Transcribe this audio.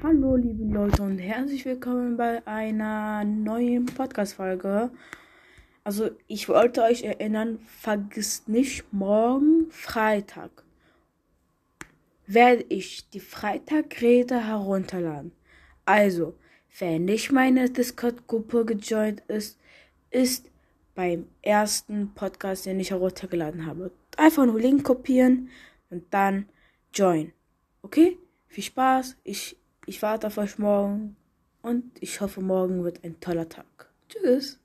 Hallo, liebe Leute, und herzlich willkommen bei einer neuen Podcast-Folge. Also, ich wollte euch erinnern, vergisst nicht, morgen Freitag werde ich die Freitagrede herunterladen. Also, wer nicht meine Discord-Gruppe gejoint ist, ist beim ersten Podcast, den ich heruntergeladen habe. Einfach nur Link kopieren und dann join. Okay? Viel Spaß. Ich, ich warte auf euch morgen und ich hoffe, morgen wird ein toller Tag. Tschüss.